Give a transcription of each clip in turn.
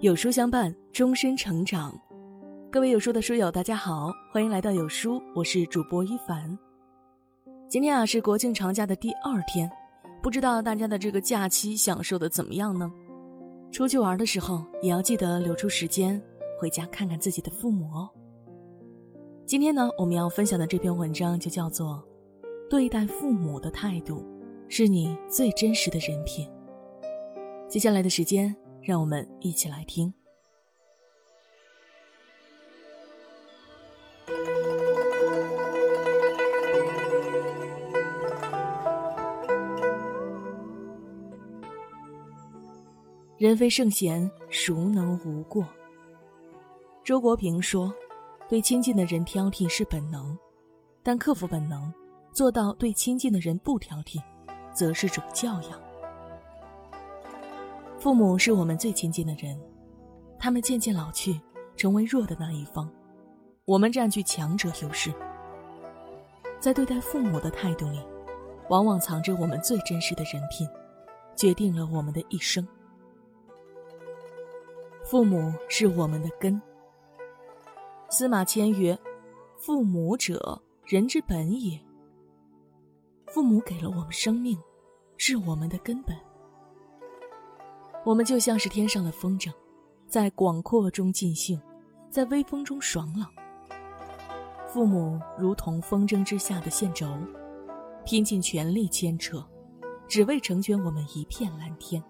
有书相伴，终身成长。各位有书的书友，大家好，欢迎来到有书，我是主播一凡。今天啊是国庆长假的第二天，不知道大家的这个假期享受的怎么样呢？出去玩的时候也要记得留出时间回家看看自己的父母哦。今天呢，我们要分享的这篇文章就叫做《对待父母的态度是你最真实的人品》。接下来的时间。让我们一起来听。人非圣贤，孰能无过？周国平说：“对亲近的人挑剔是本能，但克服本能，做到对亲近的人不挑剔，则是种教养。”父母是我们最亲近的人，他们渐渐老去，成为弱的那一方，我们占据强者优势。在对待父母的态度里，往往藏着我们最真实的人品，决定了我们的一生。父母是我们的根。司马迁曰：“父母者，人之本也。”父母给了我们生命，是我们的根本。我们就像是天上的风筝，在广阔中尽兴，在微风中爽朗。父母如同风筝之下的线轴，拼尽全力牵扯，只为成全我们一片蓝天。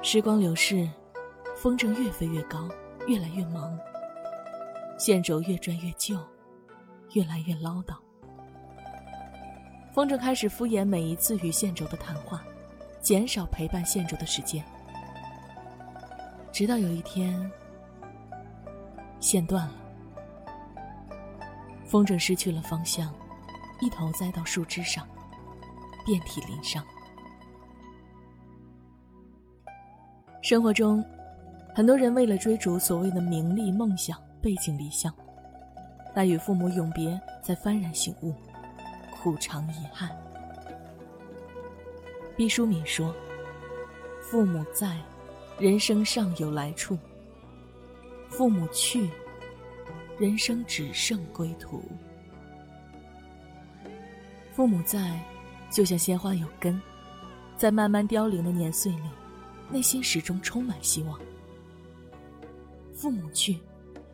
时光流逝，风筝越飞越高，越来越忙；线轴越转越旧，越来越唠叨。风筝开始敷衍每一次与线轴的谈话。减少陪伴线轴的时间，直到有一天，线断了，风筝失去了方向，一头栽到树枝上，遍体鳞伤。生活中，很多人为了追逐所谓的名利梦想，背井离乡，待与父母永别，才幡然醒悟，苦尝遗憾。毕淑敏说：“父母在，人生尚有来处；父母去，人生只剩归途。父母在，就像鲜花有根，在慢慢凋零的年岁里，内心始终充满希望；父母去，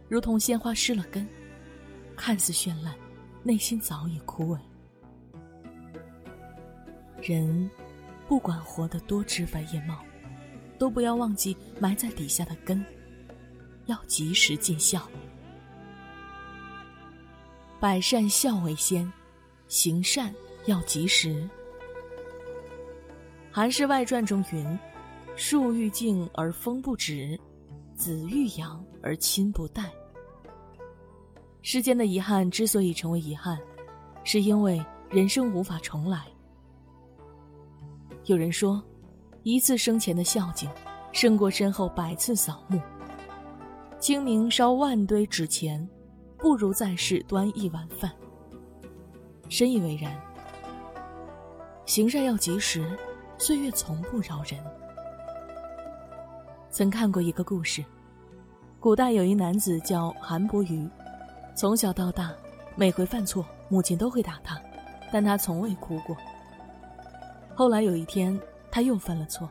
如同鲜花失了根，看似绚烂，内心早已枯萎。人。”不管活得多枝繁叶茂，都不要忘记埋在底下的根，要及时尽孝。百善孝为先，行善要及时。《韩氏外传》中云：“树欲静而风不止，子欲养而亲不待。”世间的遗憾之所以成为遗憾，是因为人生无法重来。有人说，一次生前的孝敬，胜过身后百次扫墓。清明烧万堆纸钱，不如在世端一碗饭。深以为然。行善要及时，岁月从不饶人。曾看过一个故事，古代有一男子叫韩伯瑜，从小到大，每回犯错，母亲都会打他，但他从未哭过。后来有一天，他又犯了错，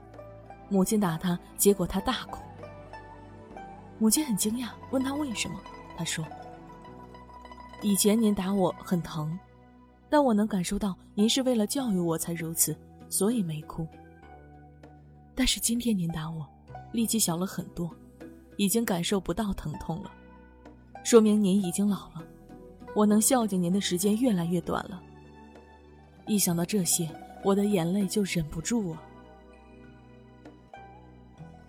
母亲打他，结果他大哭。母亲很惊讶，问他为什么。他说：“以前您打我很疼，但我能感受到您是为了教育我才如此，所以没哭。但是今天您打我，力气小了很多，已经感受不到疼痛了，说明您已经老了，我能孝敬您的时间越来越短了。一想到这些。”我的眼泪就忍不住啊！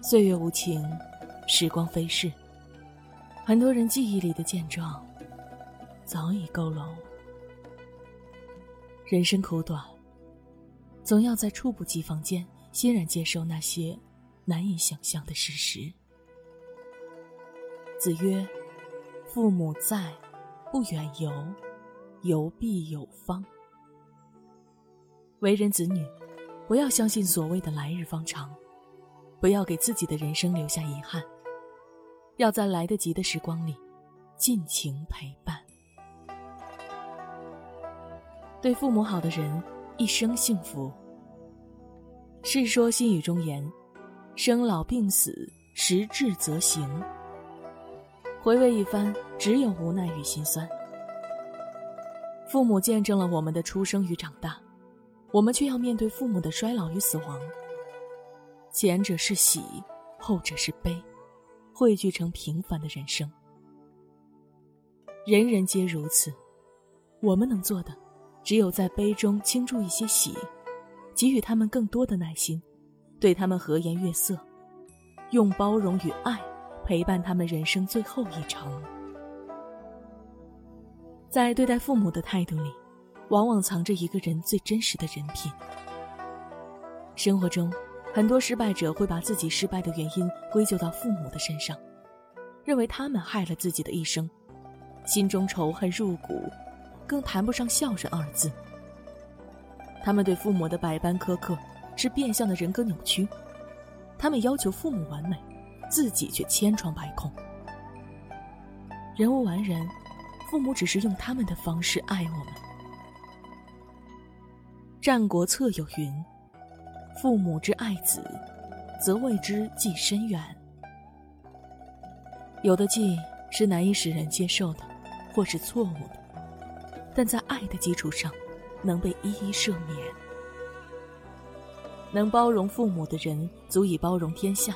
岁月无情，时光飞逝，很多人记忆里的健壮，早已佝偻。人生苦短，总要在猝不及防间欣然接受那些难以想象的事实。子曰：“父母在，不远游，游必有方。”为人子女，不要相信所谓的来日方长，不要给自己的人生留下遗憾，要在来得及的时光里尽情陪伴。对父母好的人，一生幸福。《世说新语》中言：“生老病死，时至则行。”回味一番，只有无奈与心酸。父母见证了我们的出生与长大，我们却要面对父母的衰老与死亡。前者是喜，后者是悲，汇聚成平凡的人生。人人皆如此，我们能做的，只有在悲中倾注一些喜。给予他们更多的耐心，对他们和颜悦色，用包容与爱陪伴他们人生最后一程。在对待父母的态度里，往往藏着一个人最真实的人品。生活中，很多失败者会把自己失败的原因归咎到父母的身上，认为他们害了自己的一生，心中仇恨入骨，更谈不上孝顺二字。他们对父母的百般苛刻，是变相的人格扭曲。他们要求父母完美，自己却千疮百孔。人无完人，父母只是用他们的方式爱我们。《战国策》有云：“父母之爱子，则为之计深远。”有的计是难以使人接受的，或是错误的，但在爱的基础上。能被一一赦免，能包容父母的人，足以包容天下。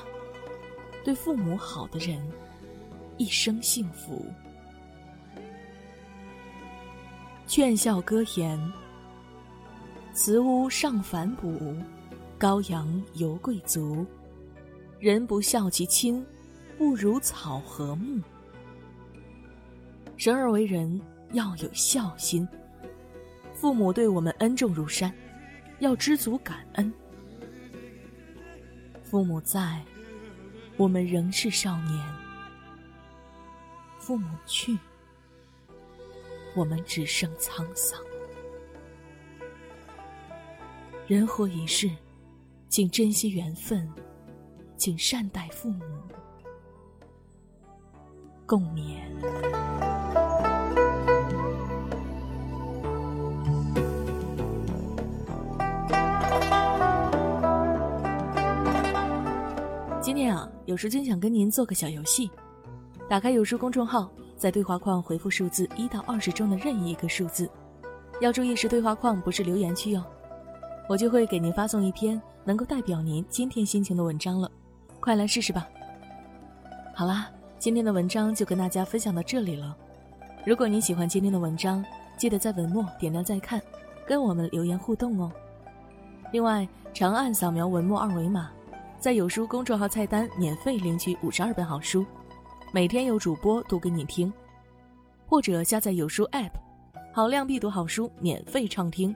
对父母好的人，一生幸福。劝孝歌言：慈屋尚反哺，羔羊犹贵族。人不孝其亲，不如草和木。生而为人，要有孝心。父母对我们恩重如山，要知足感恩。父母在，我们仍是少年；父母去，我们只剩沧桑。人活一世，请珍惜缘分，请善待父母，共勉。今天啊，有书君想跟您做个小游戏。打开有书公众号，在对话框回复数字一到二十中的任意一个数字，要注意是对话框，不是留言区哟。我就会给您发送一篇能够代表您今天心情的文章了，快来试试吧。好啦，今天的文章就跟大家分享到这里了。如果您喜欢今天的文章，记得在文末点亮再看，跟我们留言互动哦。另外，长按扫描文末二维码。在有书公众号菜单免费领取五十二本好书，每天有主播读给你听，或者下载有书 App，好量必读好书免费畅听，